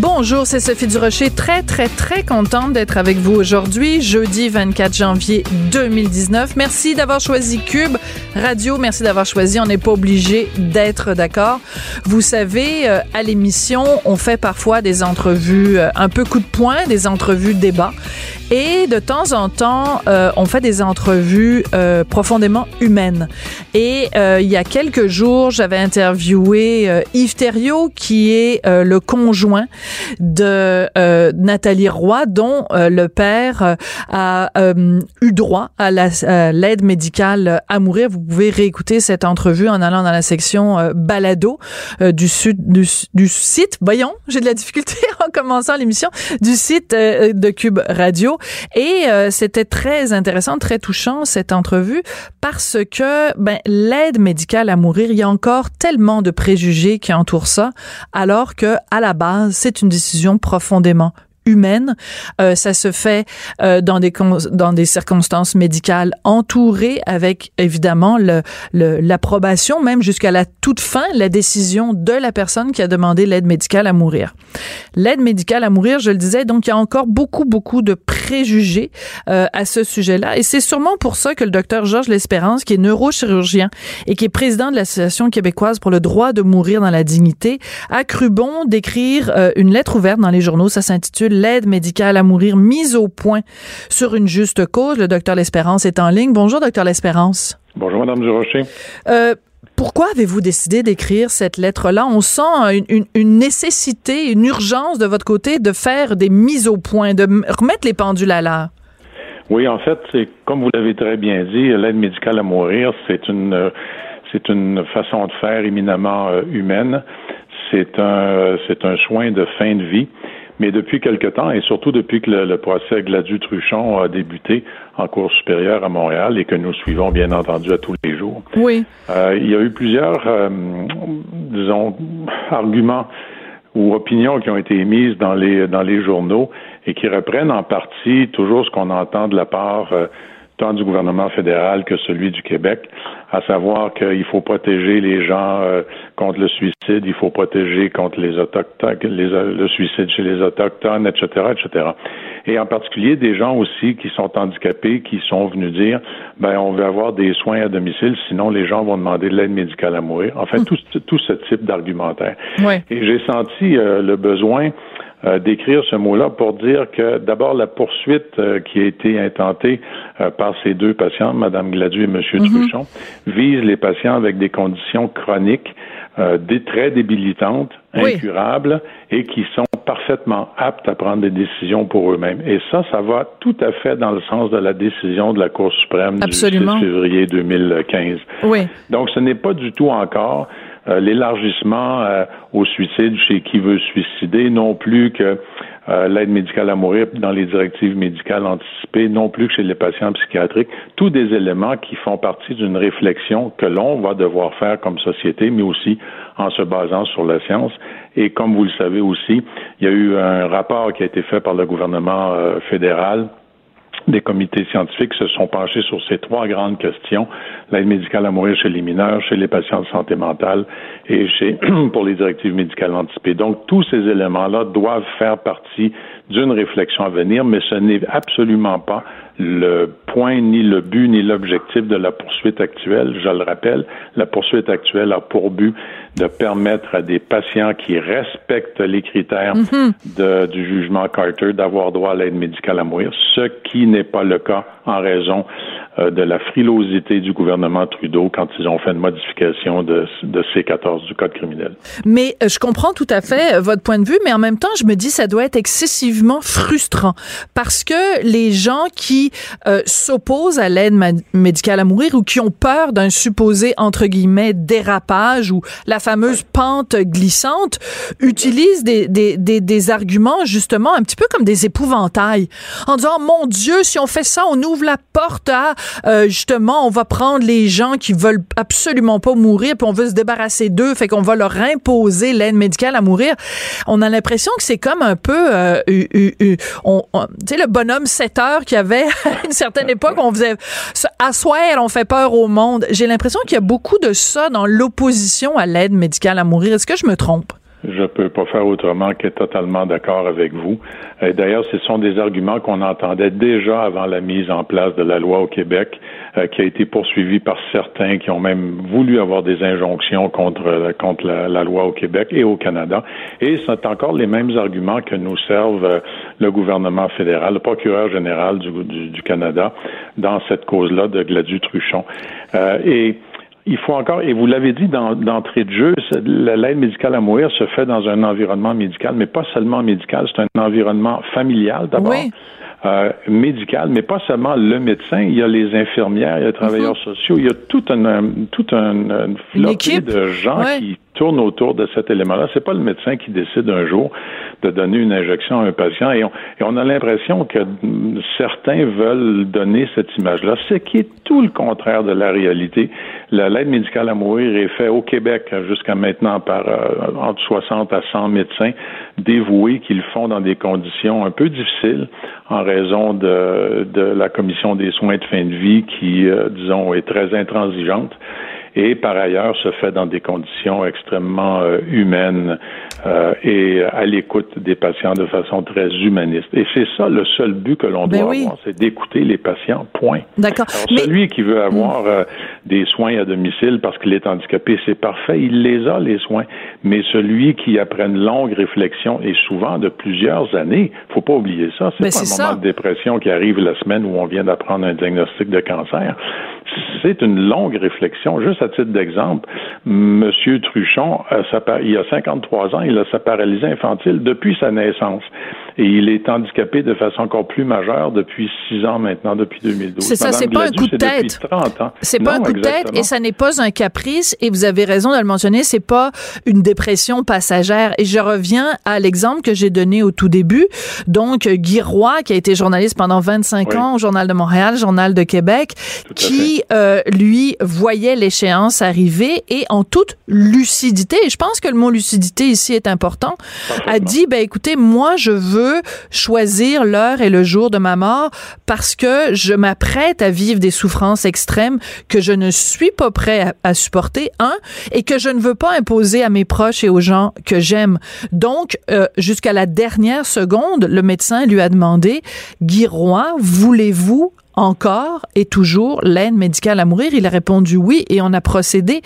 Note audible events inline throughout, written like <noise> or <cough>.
Bonjour, c'est Sophie Durocher. Très, très, très contente d'être avec vous aujourd'hui, jeudi 24 janvier 2019. Merci d'avoir choisi Cube Radio. Merci d'avoir choisi. On n'est pas obligé d'être d'accord. Vous savez, euh, à l'émission, on fait parfois des entrevues euh, un peu coup de poing, des entrevues débat. Et de temps en temps, euh, on fait des entrevues profondément humaines. Et il y a quelques jours, j'avais interviewé Yves Thériault, qui est le conjoint de Nathalie Roy, dont le père a eu droit à l'aide médicale à mourir. Vous pouvez réécouter cette entrevue en allant dans la section balado du, sud, du, du site. Voyons, <laughs> j'ai de la difficulté <laughs> en commençant l'émission du site de Cube Radio. Et euh, c'était très intéressant, très touchant cette entrevue parce que ben, l'aide médicale à mourir, il y a encore tellement de préjugés qui entourent ça, alors que à la base, c'est une décision profondément humaine. Euh, ça se fait euh, dans des dans des circonstances médicales entourées avec évidemment le l'approbation même jusqu'à la toute fin la décision de la personne qui a demandé l'aide médicale à mourir. L'aide médicale à mourir, je le disais, donc il y a encore beaucoup beaucoup de préjugés euh, à ce sujet-là et c'est sûrement pour ça que le docteur Georges L'Espérance qui est neurochirurgien et qui est président de l'association québécoise pour le droit de mourir dans la dignité a cru bon d'écrire euh, une lettre ouverte dans les journaux, ça s'intitule l'aide médicale à mourir mise au point sur une juste cause. Le docteur L'Espérance est en ligne. Bonjour, docteur L'Espérance. Bonjour, Madame Durocher. Euh, pourquoi avez-vous décidé d'écrire cette lettre-là? On sent une, nécessité, une urgence de votre côté de faire des mises au point, de remettre les pendules à l'heure. Oui, en fait, c'est comme vous l'avez très bien dit, l'aide médicale à mourir, c'est une c'est une façon de faire éminemment euh, humaine. C'est un c'est un soin de fin de vie mais depuis quelque temps, et surtout depuis que le, procès Gladu-Truchon a débuté en cours supérieure à Montréal et que nous suivons bien entendu à tous les jours, oui. Euh, il y a eu plusieurs, euh, disons, arguments ou opinions qui ont été émises dans les dans les journaux et qui reprennent en partie toujours ce qu'on entend de la part euh, tant du gouvernement fédéral que celui du Québec, à savoir qu'il faut protéger les gens euh, contre le suicide, il faut protéger contre les autochtones, le suicide chez les autochtones, etc., etc. Et en particulier des gens aussi qui sont handicapés, qui sont venus dire, ben on veut avoir des soins à domicile, sinon les gens vont demander de l'aide médicale à mourir. Enfin, mm. tout, tout ce type d'argumentaire. Et j'ai senti euh, le besoin euh, d'écrire ce mot-là pour dire que d'abord la poursuite euh, qui a été intentée euh, par ces deux patients, Mme Gladu et M. Mhm. Truchon, vise les patients avec des conditions chroniques, des très débilitantes, incurables et qui sont parfaitement aptes à prendre des décisions pour eux-mêmes. Et ça, ça va tout à fait dans le sens de la décision de la Cour suprême du 6 février 2015. Oui. Donc, ce n'est pas du tout encore euh, l'élargissement euh, au suicide chez qui veut suicider, non plus que euh, l'aide médicale à mourir dans les directives médicales anticipées, non plus que chez les patients psychiatriques, tous des éléments qui font partie d'une réflexion que l'on va devoir faire comme société, mais aussi en se basant sur la science. Et comme vous le savez aussi, il y a eu un rapport qui a été fait par le gouvernement fédéral des comités scientifiques se sont penchés sur ces trois grandes questions, l'aide médicale à mourir chez les mineurs, chez les patients de santé mentale et chez, <clears throat> pour les directives médicales anticipées. Donc, tous ces éléments-là doivent faire partie d'une réflexion à venir, mais ce n'est absolument pas le point, ni le but, ni l'objectif de la poursuite actuelle. Je le rappelle, la poursuite actuelle a pour but de permettre à des patients qui respectent les critères mm-hmm. du jugement Carter d'avoir droit à l'aide médicale à mourir, ce qui n'est pas le cas en raison euh, de la frilosité du gouvernement Trudeau quand ils ont fait une modification de, de C14 du Code criminel. Mais euh, je comprends tout à fait euh, votre point de vue, mais en même temps, je me dis ça doit être excessivement frustrant parce que les gens qui s'opposent à l'aide médicale à mourir ou qui ont peur d'un supposé entre guillemets dérapage ou la fameuse pente glissante utilisent des, des, des, des arguments justement un petit peu comme des épouvantails en disant mon Dieu si on fait ça on ouvre la porte à euh, justement, on va prendre les gens qui veulent absolument pas mourir, puis on veut se débarrasser d'eux, fait qu'on va leur imposer l'aide médicale à mourir. On a l'impression que c'est comme un peu, euh, on, tu sais, le bonhomme 7 heures qu'il y avait <laughs> à une certaine époque, on faisait asseoir, on fait peur au monde. J'ai l'impression qu'il y a beaucoup de ça dans l'opposition à l'aide médicale à mourir. Est-ce que je me trompe? Je peux pas faire autrement qu'être totalement d'accord avec vous. D'ailleurs, ce sont des arguments qu'on entendait déjà avant la mise en place de la loi au Québec, euh, qui a été poursuivie par certains qui ont même voulu avoir des injonctions contre euh, contre la, loi au Québec et au Canada. Et c'est encore les mêmes arguments que nous servent euh, le gouvernement fédéral, le procureur général du, du, Canada dans cette cause-là de Gladu Truchon. Il faut encore, et vous l'avez dit d'entrée de jeu, l'aide médicale à mourir se fait dans un environnement médical, mais pas seulement médical, c'est un environnement familial d'abord. Euh, médical, mais pas seulement le médecin. Il y a les infirmières, il y a les travailleurs mhm. sociaux, il y a tout un, tout un, une flopée de gens qui tourne autour de cet élément-là. C'est pas le médecin qui décide un jour de donner une injection à un patient et on, a l'impression que certains veulent donner cette image-là, ce qui est tout le contraire de la réalité. L'aide médicale à mourir est faite au Québec jusqu'à maintenant par euh, entre 60 à 100 médecins dévoués qui le font dans des conditions un peu difficiles en raison de, de la commission des soins de fin de vie qui, euh, disons, est très intransigeante et par ailleurs se fait dans des conditions extrêmement euh, humaines euh, et à l'écoute des patients de façon très humaniste. Et c'est ça le seul but que l'on ben doit avoir, c'est d'écouter les patients, point. D'accord. Celui qui veut avoir euh, des soins à domicile parce qu'il est handicapé, c'est parfait, il les a, les soins. Mais celui qui, après une longue réflexion, et souvent de plusieurs années, faut pas oublier ça, c'est ben, pas un moment de dépression qui arrive la semaine où on vient d'apprendre un diagnostic de cancer c'est une longue réflexion. Juste à titre d'exemple, M. Truchon, il a 53 ans, il a sa paralysie infantile depuis sa naissance. Et il est handicapé de façon encore plus majeure depuis six ans maintenant, depuis 2012. C'est ça, c'est pas un coup de tête. C'est pas un coup de tête et ça n'est pas un caprice. Et vous avez raison de le mentionner, c'est pas une dépression passagère. Et je reviens à l'exemple que j'ai donné au tout début. Donc, Guy Roy, qui a été journaliste pendant 25 ans au Journal de Montréal, Journal de Québec, qui, euh, lui, voyait l'échéance arriver et en toute lucidité, et je pense que le mot lucidité ici est important, a dit, ben écoutez, moi, je veux choisir l'heure et le jour de ma mort parce que je m'apprête à vivre des souffrances extrêmes que je ne suis pas prêt à, supporter, un, et que je ne veux pas imposer à mes proches et aux gens que j'aime. Donc, euh, jusqu'à la dernière seconde, le médecin lui a demandé, Guy Roy, voulez-vous encore et toujours l'aide médicale à mourir? Il a répondu oui et on a procédé.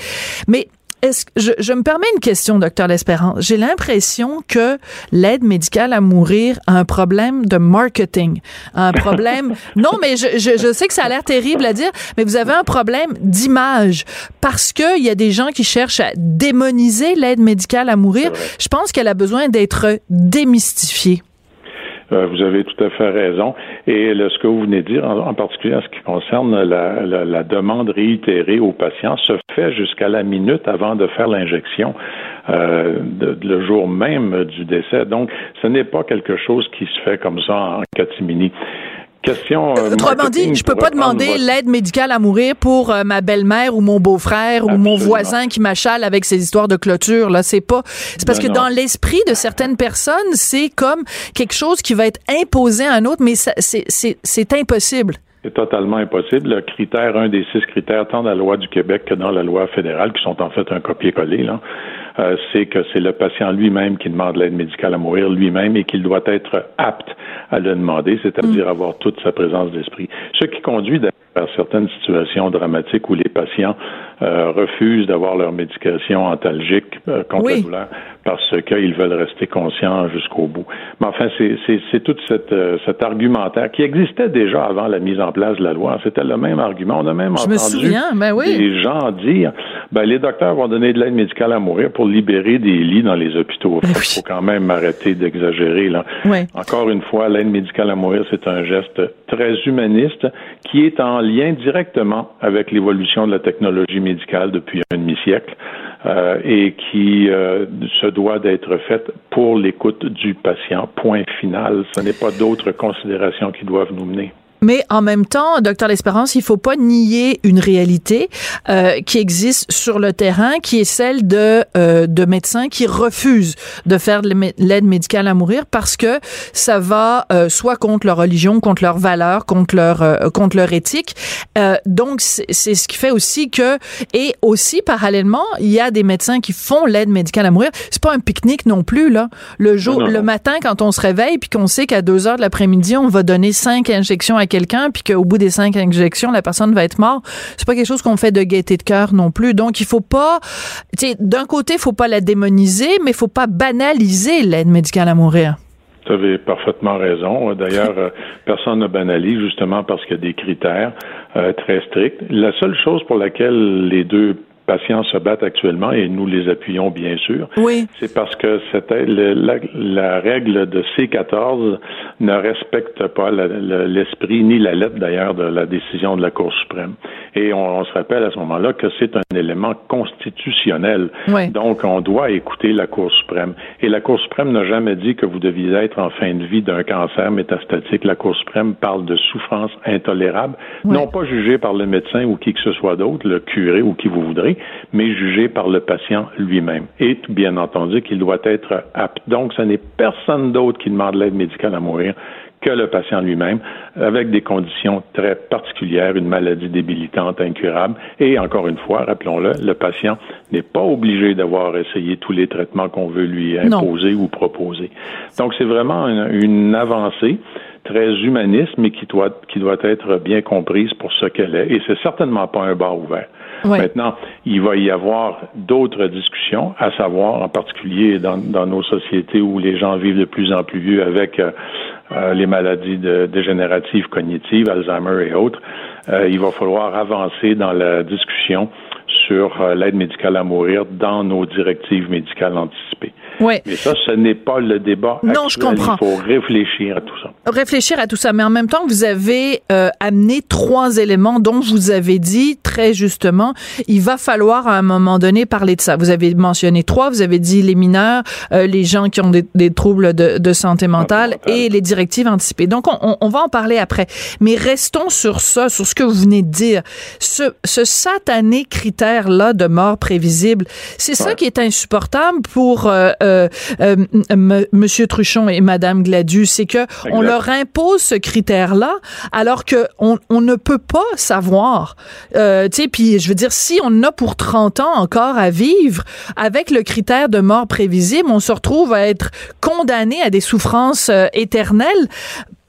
Mais est-ce je, je me permets une question, docteur L'Espérance. J'ai l'impression que l'aide médicale à mourir a un problème de marketing, un problème. <laughs> non, mais je, je, je, sais que ça a l'air terrible à dire, mais vous avez un problème d'image parce que il y a des gens qui cherchent à démoniser l'aide médicale à mourir. Je pense qu'elle a besoin d'être démystifiée. Euh, vous avez tout à fait raison. Et ce que vous venez de dire, en, particulier en ce qui concerne la, demande réitérée aux patients, se fait jusqu'à la minute avant de faire l'injection, euh, le jour même du décès. Donc, ce n'est pas quelque chose qui se fait comme ça en catimini. Question. Euh, Autrement dit, je peux pas demander l'aide médicale à mourir pour euh, ma belle-mère ou mon beau-frère ou mon voisin qui m'achale avec ses histoires de clôture. Là, c'est pas. C'est parce que dans l'esprit de certaines personnes, c'est comme quelque chose qui va être imposé à un autre, mais c'est impossible. C'est totalement impossible. Le critère, un des six critères, tant dans la loi du Québec que dans la loi fédérale, qui sont en fait un copier-coller, là, euh, c'est que c'est le patient lui-même qui demande l'aide médicale à mourir lui-même et qu'il doit être apte à le demander, c'est-à-dire mm. avoir toute sa présence d'esprit. Ce qui conduit à certaines situations dramatiques où les patients euh, refusent d'avoir leur médication antalgique euh, contre la douleur parce qu'ils veulent rester conscients jusqu'au bout. Mais enfin, c'est tout cette, euh, cet argumentaire qui existait déjà avant la mise en place de la loi. C'était le même argument. On a même entendu ben des gens dire ben, les docteurs vont donner de l'aide médicale à mourir pour libérer des lits dans les hôpitaux. Il ben faut quand même arrêter d'exagérer. là. Encore une fois, l'aide médicale à mourir, c'est un geste très humaniste qui est en lien directement avec l'évolution de la technologie médicale depuis un demi-siècle. Euh, et qui euh, se doit d'être faite pour l'écoute du patient. Point final. Ce n'est pas d'autres considérations qui doivent nous mener. Mais en même temps, docteur L'Espérance, il faut pas nier une réalité euh, qui existe sur le terrain, qui est celle de euh, de médecins qui refusent de faire de l'aide médicale à mourir parce que ça va euh, soit contre leur religion, contre leurs valeurs, contre leur euh, contre leur éthique. Euh, donc c'est ce qui fait aussi que et aussi parallèlement, il y a des médecins qui font l'aide médicale à mourir. C'est pas un pique-nique non plus là. Le jour, le matin quand on se réveille puis qu'on sait qu'à deux heures de l'après-midi on va donner cinq injections à quelqu'un, puis qu'au bout des cinq injections, la personne va être morte, c'est pas quelque chose qu'on fait de gaieté de cœur non plus. Donc, il faut pas, tu sais, d'un côté, il faut pas la démoniser, mais il faut pas banaliser l'aide médicale à mourir. Vous avez parfaitement raison. D'ailleurs, euh, personne ne banalise justement parce qu'il y a des critères euh, très stricts. La seule chose pour laquelle les deux patients se battent actuellement et nous les appuyons bien sûr. Oui. C'est parce que c'était la, la, règle de C14 ne respecte pas l'esprit ni la lettre d'ailleurs de la décision de la Cour suprême. Et on, se rappelle à ce moment-là que c'est un élément constitutionnel. Oui. Donc on doit écouter la Cour suprême. Et la Cour suprême n'a jamais dit que vous deviez être en fin de vie d'un cancer métastatique. La Cour suprême parle de souffrance intolérable, non pas jugée par le médecin ou qui que ce soit d'autre, le curé ou qui vous voudrez, mais jugé par le patient lui-même. Et bien entendu qu'il doit être apte. Donc, ce n'est personne d'autre qui demande l'aide médicale à mourir que le patient lui-même, avec des conditions très particulières, une maladie débilitante, incurable. Et encore une fois, rappelons-le, le patient n'est pas obligé d'avoir essayé tous les traitements qu'on veut lui imposer ou proposer. Donc, c'est vraiment une, avancée très humaniste, mais qui doit, qui doit être bien comprise pour ce qu'elle est. Et c'est certainement pas un bar ouvert. Maintenant, il va y avoir d'autres discussions, à savoir en particulier dans, nos sociétés où les gens vivent de plus en plus vieux avec euh, euh, les maladies de, dégénératives cognitives, Alzheimer et autres. Euh, il va falloir avancer dans la discussion sur l'aide médicale à mourir dans nos directives médicales anticipées. Mais ça, ce n'est pas le débat. Non, je comprends. Il faut réfléchir à tout ça. Réfléchir à tout ça, mais en même temps, vous avez euh, amené trois éléments dont vous avez dit très justement, il va falloir à un moment donné parler de ça. Vous avez mentionné trois. Vous avez dit les mineurs, euh, les gens qui ont des, des troubles de, de, santé mentale et les directives anticipées. Donc, on, on, va en parler après. Mais restons sur ça, sur ce que vous venez de dire. Ce, ce satané critère-là de mort prévisible, c'est ça qui est insupportable pour euh, euh, euh Monsieur Truchon et Madame Gladu, c'est que on leur impose ce critère-là, alors que on, on, ne peut pas savoir. Tu sais, puis je veux dire, si on a pour 30 ans encore à vivre avec le critère de mort prévisible, on se retrouve à être condamné à des souffrances éternelles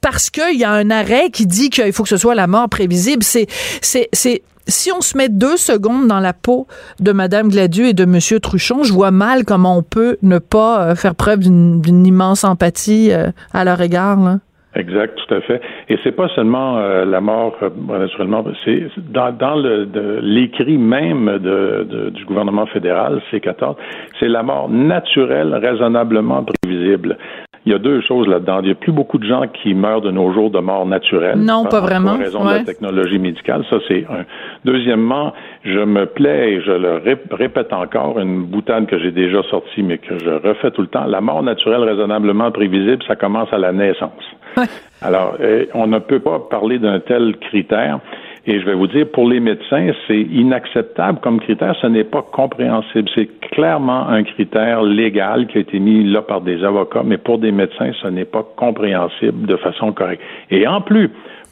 parce qu'il y a un arrêt qui dit qu'il faut que ce soit la mort prévisible. C'est, c'est, c'est, si on se met deux secondes dans la peau de Madame Gladu et de Monsieur Truchon, je vois mal comment on peut ne pas euh, faire preuve d'une immense empathie euh, à leur égard. Là. Exact, tout à fait. Et c'est pas seulement euh, la mort, naturellement, c'est dans, l'écrit même du gouvernement fédéral, C14, c'est la mort naturelle, raisonnablement prévisible il y a deux choses là-dedans. Il n'y a plus beaucoup de gens qui meurent de nos jours de mort naturelle. Non, pas vraiment. Pour raison de la technologie médicale. Ça, c'est un. Deuxièmement, je me plais, et je le répète encore, une boutade que j'ai déjà sortie, mais que je refais tout le temps. La mort naturelle raisonnablement prévisible, ça commence à la naissance. Alors, euh, on ne peut pas parler d'un tel critère. Et je vais vous dire, pour les médecins, c'est inacceptable comme critère. Ce n'est pas compréhensible. C'est clairement un critère légal qui a été mis là par des avocats, mais pour des médecins, ce n'est pas compréhensible de façon correcte. Et en plus,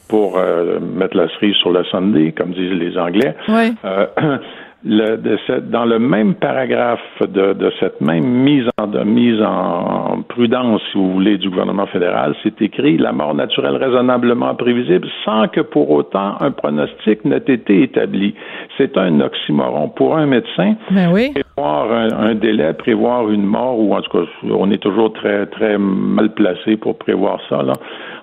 pour euh, mettre la cerise sur le Sunday, comme disent les Anglais, oui. euh, <clears throat> le, de cette, dans le même paragraphe de, de cette même mise en, de, mise en prudence, si vous voulez, du gouvernement fédéral, c'est écrit la mort naturelle raisonnablement prévisible sans que pour autant un pronostic n'ait été établi. C'est un oxymoron. Pour un médecin, ben oui. prévoir un, un, délai, prévoir une mort, ou en tout cas, on est toujours très, très mal placé pour prévoir ça, là.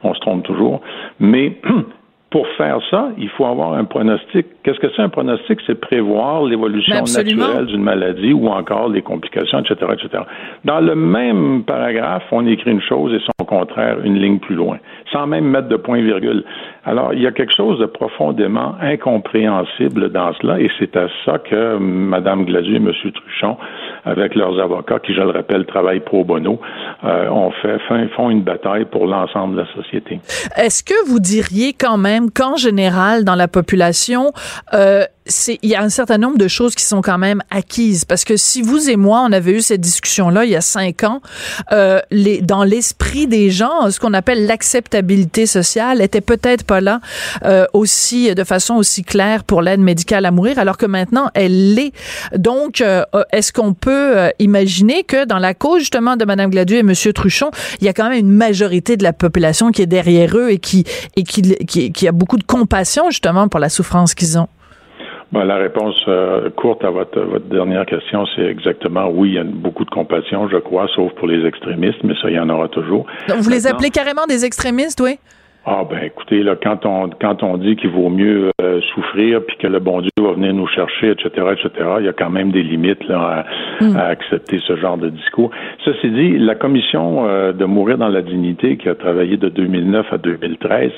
On se trompe toujours. Mais <clears throat> pour faire ça, il faut avoir un pronostic. Qu'est-ce que c'est un pronostic? C'est prévoir l'évolution naturelle d'une maladie ou encore les complications, etc., etc. Dans le même paragraphe, on écrit une chose et son contraire, une ligne plus loin, sans même mettre de point-virgule. Alors, il y a quelque chose de profondément incompréhensible dans cela, et c'est à ça que Mme Gladu et M. Truchon, avec leurs avocats, qui, je le rappelle, travaillent pro bono, euh, ont fait, font une bataille pour l'ensemble de la société. Est-ce que vous diriez quand même qu'en général, dans la population, Uh. Euh, il y a un certain nombre de choses qui sont quand même acquises. Parce que si vous et moi on avait eu cette discussion là il y a cinq ans euh, les, dans l'esprit des gens ce qu'on appelle l'acceptabilité sociale était peut-être pas là euh, aussi de façon aussi claire pour l'aide médicale à mourir alors que maintenant elle l'est. Donc euh, est-ce qu'on peut euh, imaginer que dans la cause justement de Madame Gladu et Monsieur Truchon il y a quand même une majorité de la population qui est derrière eux et qui et qui, qui, qui a beaucoup de compassion justement pour la souffrance qu'ils ont? Ben, la réponse euh, courte à votre, votre dernière question, c'est exactement oui, il y a beaucoup de compassion, je crois, sauf pour les extrémistes, mais ça, il y en aura toujours. Donc, vous les appelez carrément des extrémistes, oui? Ah ben écoutez, là, quand on quand on dit qu'il vaut mieux euh, souffrir puis que le bon Dieu va venir nous chercher, etc., etc., il y a quand même des limites là, à, mm. accepter ce genre de discours. Ceci dit, la commission euh, de mourir dans la dignité qui a travaillé de 2009 à 2013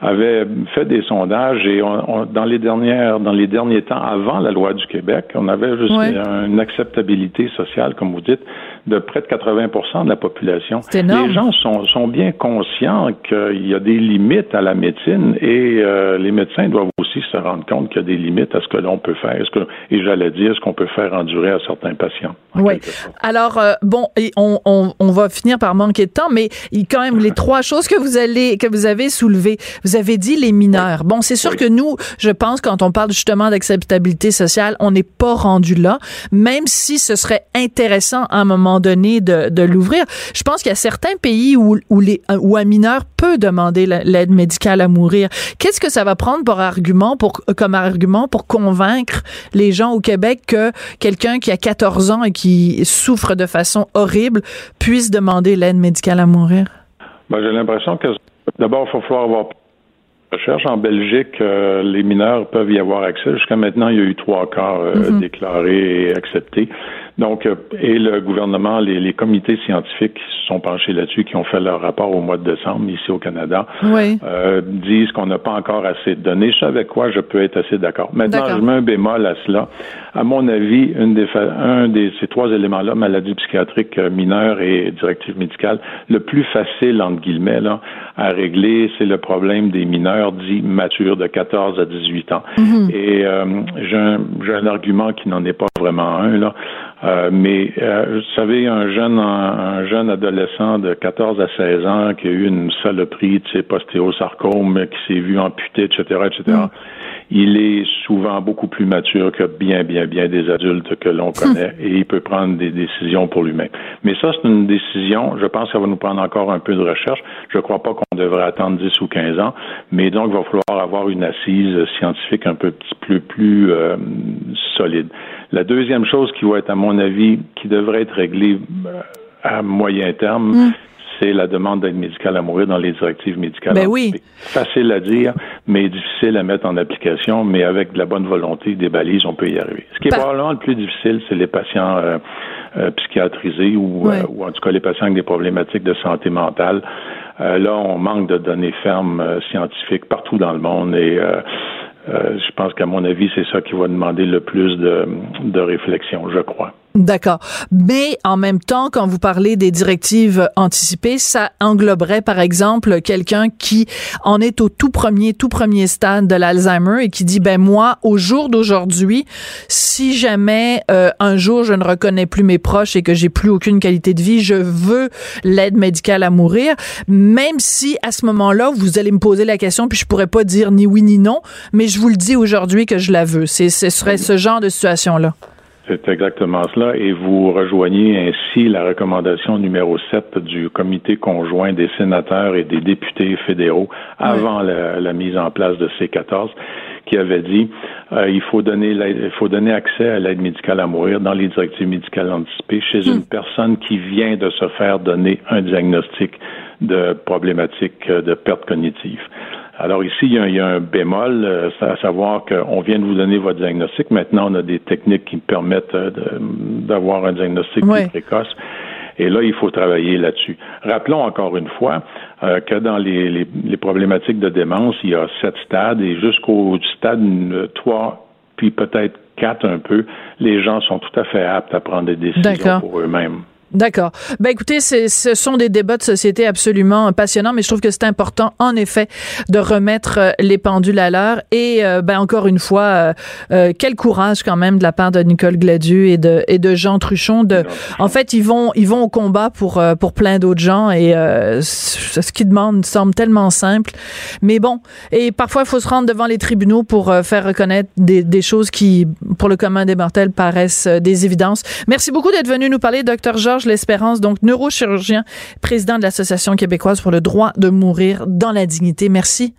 avait fait des sondages et on, dans les dernières dans les derniers temps avant la loi du Québec, on avait juste une acceptabilité sociale, comme vous dites, de près de 80% de la population. Les gens sont, sont bien conscients qu'il y a des limites à la médecine et euh, les médecins doivent aussi se rendre compte qu'il y a des limites à ce que l'on peut faire. ce que, et j'allais dire ce qu'on peut faire endurer à certains patients. Oui. Alors, euh, bon, on, on, on, va finir par manquer de temps, mais quand même, les trois choses que vous, allez, que vous avez soulevées. Vous avez dit les mineurs. Bon, c'est sûr que nous, je pense, quand on parle justement d'acceptabilité sociale, on n'est pas rendu là, même si ce serait intéressant à un moment donné de, de l'ouvrir. Je pense qu'il y a certains pays où, où, les, où un mineur peut demander l'aide médicale à mourir. Qu'est-ce que ça va prendre pour argument, pour, comme argument pour convaincre les gens au Québec que quelqu'un qui a 14 ans et qui souffre de façon horrible puisse demander l'aide médicale à mourir? Ben, j'ai l'impression que d'abord, il faut falloir avoir recherche. En Belgique, euh, les mineurs peuvent y avoir accès. Jusqu'à maintenant, il y a eu trois cas euh, mm-hmm. déclarés et acceptés. Donc, euh, et le gouvernement, les, les, comités scientifiques qui se sont penchés là-dessus, qui ont fait leur rapport au mois de décembre ici au Canada, euh, disent qu'on n'a pas encore assez de données. Je avec quoi je peux être assez d'accord. Maintenant, je mets un bémol à cela. À mon avis, une des, un de ces trois éléments-là, maladie psychiatrique euh, mineure et directive médicale, le plus facile, entre guillemets, là, à régler, c'est le problème des mineurs dits matures de 14 à 18 ans. Mm-hmm. Et euh, j'ai un, un argument qui n'en est pas vraiment un, là. Euh, mais euh, vous savez, un jeune un jeune adolescent de 14 à 16 ans qui a eu une saloperie, tu sais, postéosarcome, qui s'est vu amputé, etc., etc. Mm. Il est souvent beaucoup plus mature que bien, bien, bien des adultes que l'on <laughs> connaît et il peut prendre des décisions pour lui-même. Mais ça, c'est une décision. Je pense que ça va nous prendre encore un peu de recherche. Je ne crois pas qu'on devrait attendre 10 ou 15 ans, mais donc il va falloir avoir une assise scientifique un peu plus, plus euh, solide. La deuxième chose qui va être, à mon avis, qui devrait être réglée euh, à moyen terme, mm. c'est la demande d'aide médicale à mourir dans les directives médicales. Ben oui. Facile à dire, mais difficile à mettre en application, mais avec de la bonne volonté, des balises, on peut y arriver. Ce qui est probablement le plus difficile, c'est les patients euh, euh, psychiatrisés ou, ou en tout cas les patients avec des problématiques de santé mentale. là, on manque de données fermes scientifiques partout dans le monde et euh, je pense qu'à mon avis, c'est ça qui va demander le plus de, de réflexion, je crois. D'accord. Mais en même temps, quand vous parlez des directives anticipées, ça engloberait, par exemple, quelqu'un qui en est au tout premier, tout premier stade de l'Alzheimer et qui dit, ben moi, au jour d'aujourd'hui, si jamais euh, un jour je ne reconnais plus mes proches et que j'ai plus aucune qualité de vie, je veux l'aide médicale à mourir, même si à ce moment-là, vous allez me poser la question, puis je pourrais pas dire ni oui ni non, mais je vous le dis aujourd'hui que je la veux. C'est, ce serait ce genre de situation-là. C'est exactement cela. Et vous rejoignez ainsi la recommandation numéro 7 du comité conjoint des sénateurs et des députés fédéraux avant la, mise en place de C14 qui avait dit euh, il faut donner il faut donner accès à l'aide médicale à mourir dans les directives médicales anticipées chez une hmm. personne qui vient de se faire donner un diagnostic de problématique de perte cognitive. Alors ici, il y a, un bémol, euh, à savoir qu'on vient de vous donner votre diagnostic. Maintenant, on a des techniques qui permettent euh, d'avoir un diagnostic plus précoce. Et là, il faut travailler là-dessus. Rappelons encore une fois euh, que dans les, problématiques de démence, il y a sept stades et jusqu'au stade 3, puis peut-être 4 un peu, les gens sont tout à fait aptes à prendre des décisions pour eux-mêmes. D'accord. Ben écoutez, ce sont des débats de société absolument passionnants, mais je trouve que c'est important, en effet, de remettre euh, les pendules à l'heure. Et euh, ben encore une fois, euh, euh, quel courage quand même de la part de Nicole Gladu et de et de Jean Truchon. De, en fait, ils vont ils vont au combat pour pour plein d'autres gens et ce qu'ils demandent semble tellement simple. Mais bon, et parfois il faut se rendre devant les tribunaux pour faire reconnaître des, des choses qui, pour le commun des mortels, paraissent des évidences. Merci beaucoup d'être venu nous parler, docteur Georges L'Espérance, donc neurochirurgien, président de l'Association québécoise pour le droit de mourir dans la dignité. Merci.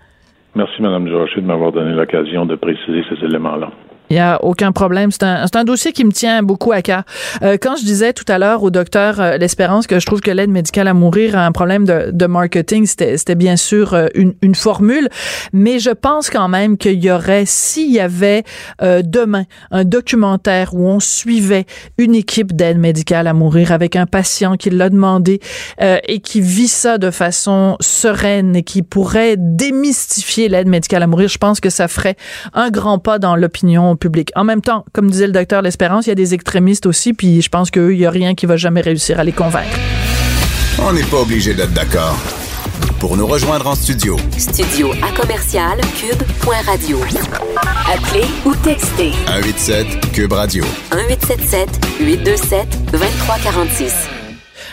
Merci, Mme Durocher, de m'avoir donné l'occasion de préciser ces éléments-là. Il y a aucun problème. C'est un, un, dossier qui me tient beaucoup à cœur. Euh, quand je disais tout à l'heure au docteur euh, L'Espérance que je trouve que l'aide médicale à mourir a un problème de, de marketing, c'était bien sûr euh, une, une, formule, mais je pense quand même qu'il y aurait, s'il y avait euh, demain un documentaire où on suivait une équipe d'aide médicale à mourir avec un patient qui l'a demandé et qui vit ça de façon sereine et qui pourrait démystifier l'aide médicale à mourir, je pense que ça ferait un grand pas dans l'opinion public. En même temps, comme disait le docteur L'Espérance, il y a des extrémistes aussi, puis je pense qu'eux, il n'y a rien qui va jamais réussir à les convaincre. On n'est pas obligé d'être d'accord. Pour nous rejoindre en studio. Studio à commercial cube.radio. Appelez ou textez. 187 cube radio. 1877 827 2346.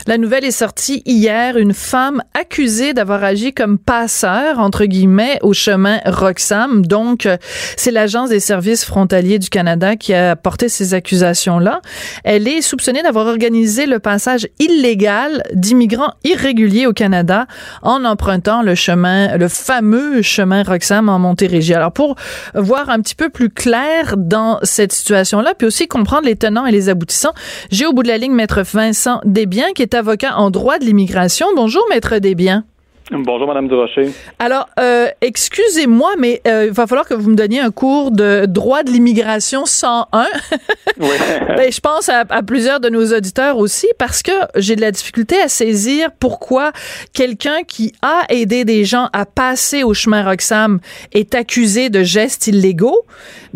La nouvelle est sortie hier. Une femme accusée d'avoir agi comme passeur, entre guillemets, au chemin Roxham. Donc, euh, c'est l'Agence des services frontaliers du Canada qui a porté ces accusations-là. Elle est soupçonnée d'avoir organisé le passage illégal d'immigrants irréguliers au Canada en empruntant le chemin, le fameux chemin Roxham en Montérégie. Alors, pour voir un petit peu plus clair dans cette situation-là, puis aussi comprendre les tenants et les aboutissants, j'ai au bout de la ligne Maître Vincent Desbiens, qui est avocat en droit de l'immigration. Bonjour, Maître Desbiens. Bonjour, Madame Durocher. Alors, euh, excusez-moi, mais euh, il va falloir que vous me donniez un cours de droit de l'immigration 101. <laughs> oui. ben, je pense à, plusieurs de nos auditeurs aussi, parce que j'ai de la difficulté à saisir pourquoi quelqu'un qui a aidé des gens à passer au chemin Roxham est accusé de gestes illégaux,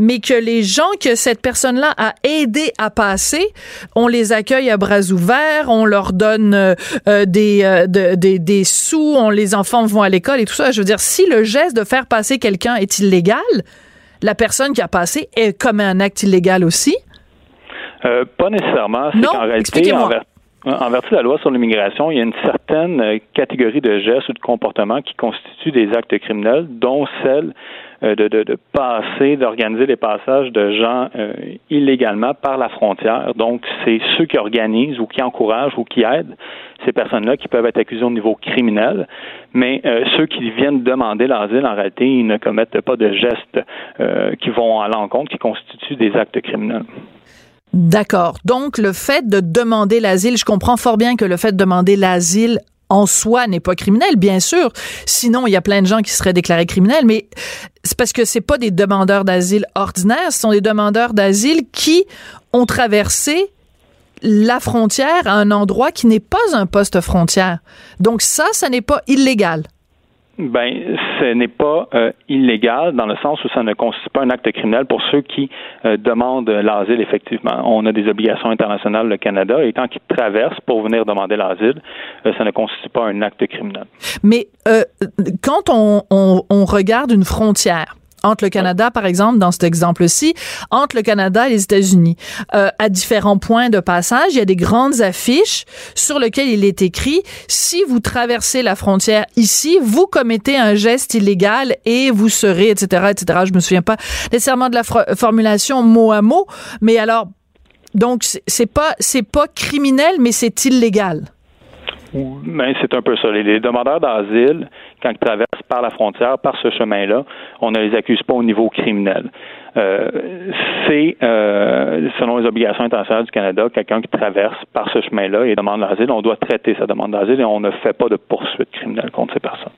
mais que les gens que cette personne-là a aidé à passer, on les accueille à bras ouverts, on leur donne euh, des, des, des sous, on les enfants vont à l'école et tout ça. Je veux dire, si le geste de faire passer quelqu'un est illégal, la personne qui a passé est commet un acte illégal aussi? Euh, pas nécessairement. C'est qu'en réalité, en, vertu de la loi sur l'immigration, il y a une certaine euh, catégorie de gestes ou de comportements qui constituent des actes criminels, dont celle euh, de, de, passer, d'organiser les passages de gens euh, illégalement par la frontière. Donc, c'est ceux qui organisent ou qui encouragent ou qui aident ces personnes-là qui peuvent être accusées au niveau criminel, mais ceux qui viennent demander l'asile, en réalité, ils ne commettent pas de gestes qui vont à l'encontre, qui constituent des actes criminels. D'accord. Donc, le fait de demander l'asile, je comprends fort bien que le fait de demander l'asile en soi n'est pas criminel, bien sûr. Sinon, il y a plein de gens qui seraient déclarés criminels, mais c'est parce que c'est pas des demandeurs d'asile ordinaires, ce sont des demandeurs d'asile qui ont traversé la frontière à un endroit qui n'est pas un poste frontière. Donc ça, ça n'est pas illégal. Ben, ce n'est pas euh, illégal dans le sens où ça ne constitue pas un acte criminel pour ceux qui euh, demandent l'asile, effectivement. On a des obligations internationales, le Canada, et tant qu'ils traversent pour venir demander l'asile, euh, ça ne constitue pas un acte criminel. Mais quand on, on regarde une frontière, entre le Canada, par exemple, dans cet exemple-ci, entre le Canada et les États-Unis. Euh, à différents points de passage, il y a des grandes affiches sur lesquelles il est écrit si vous traversez la frontière ici, vous commettez un geste illégal et vous serez, etc., etc. Je me souviens pas nécessairement de la formulation mot à mot, mais alors, donc c'est pas c'est pas criminel, mais c'est illégal. Mais c'est un peu ça. Les demandeurs d'asile, quand ils traversent par la frontière, par ce chemin-là, on ne les accuse pas au niveau criminel. Euh, c'est, euh, selon les obligations internationales du Canada, quelqu'un qui traverse par ce chemin-là et demande l'asile, on doit traiter sa demande d'asile et on ne fait pas de poursuite criminelle contre ces personnes.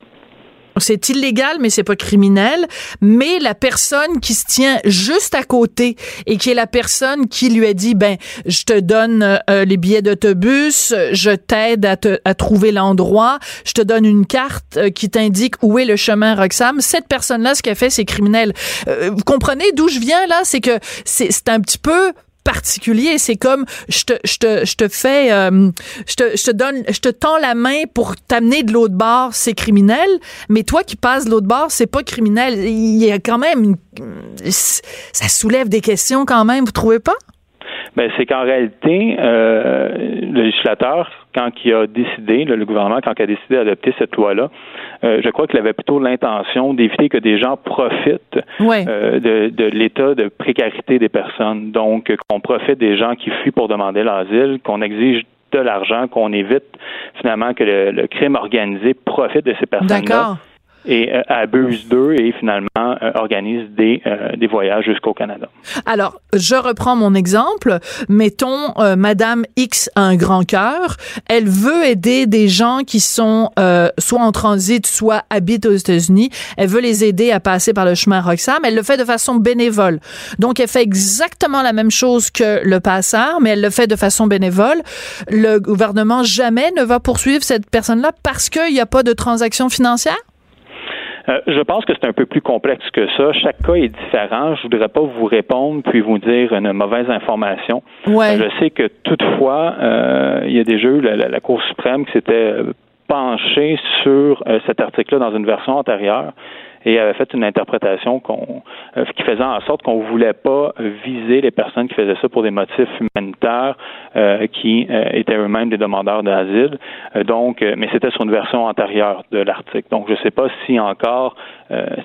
C'est illégal, mais c'est pas criminel. Mais la personne qui se tient juste à côté et qui est la personne qui lui a dit, ben, je te donne euh, les billets d'autobus, je t'aide à, te, à trouver l'endroit, je te donne une carte euh, qui t'indique où est le chemin Roxham. Cette personne-là, ce qu'elle fait, c'est criminel. Euh, vous comprenez d'où je viens là? C'est que c'est un petit peu particulier. C'est comme je te, je te, je te fais, euh, je, te, je te donne, je te tends la main pour t'amener de l'autre bord, c'est criminel. Mais toi qui passes de l'autre bord, c'est pas criminel. Il y a quand même, ça soulève des questions quand même. Vous trouvez pas? Ben, c'est qu'en réalité, euh, le législateur, quand il a décidé, le, gouvernement, quand il a décidé d'adopter cette loi-là, euh, je crois qu'il avait plutôt l'intention d'éviter que des gens profitent euh, de, de l'état de précarité des personnes. Donc, qu'on profite des gens qui fuient pour demander l'asile, qu'on exige de l'argent, qu'on évite finalement que le, le crime organisé profite de ces personnes-là et euh, abuse d'eux et finalement euh, organise des, euh, des voyages jusqu'au Canada. Alors, je reprends mon exemple. Mettons, Madame X a un grand cœur. Elle veut aider des gens qui sont soit en transit, soit habitent aux États-Unis. Elle veut les aider à passer par le chemin Roxham. Elle le fait de façon bénévole. Donc, elle fait exactement la même chose que le passeur, mais elle le fait de façon bénévole. Le gouvernement jamais ne va poursuivre cette personne-là parce qu'il n'y a pas de transaction financière? Euh, je pense que c'est un peu plus complexe que ça. Chaque cas est différent. Je voudrais pas vous répondre puis vous dire une mauvaise information. Ouais. je sais que toutefois, euh, il y a des jeux, la, la, Cour suprême qui s'était penchée sur euh, cet article-là dans une version antérieure et avait fait une interprétation euh, qui faisait en sorte qu'on voulait pas viser les personnes qui faisaient ça pour des motifs humanitaires euh, qui euh, étaient eux-mêmes des demandeurs d'asile. donc, mais c'était sur une version antérieure de l'article. Donc, je ne sais pas si encore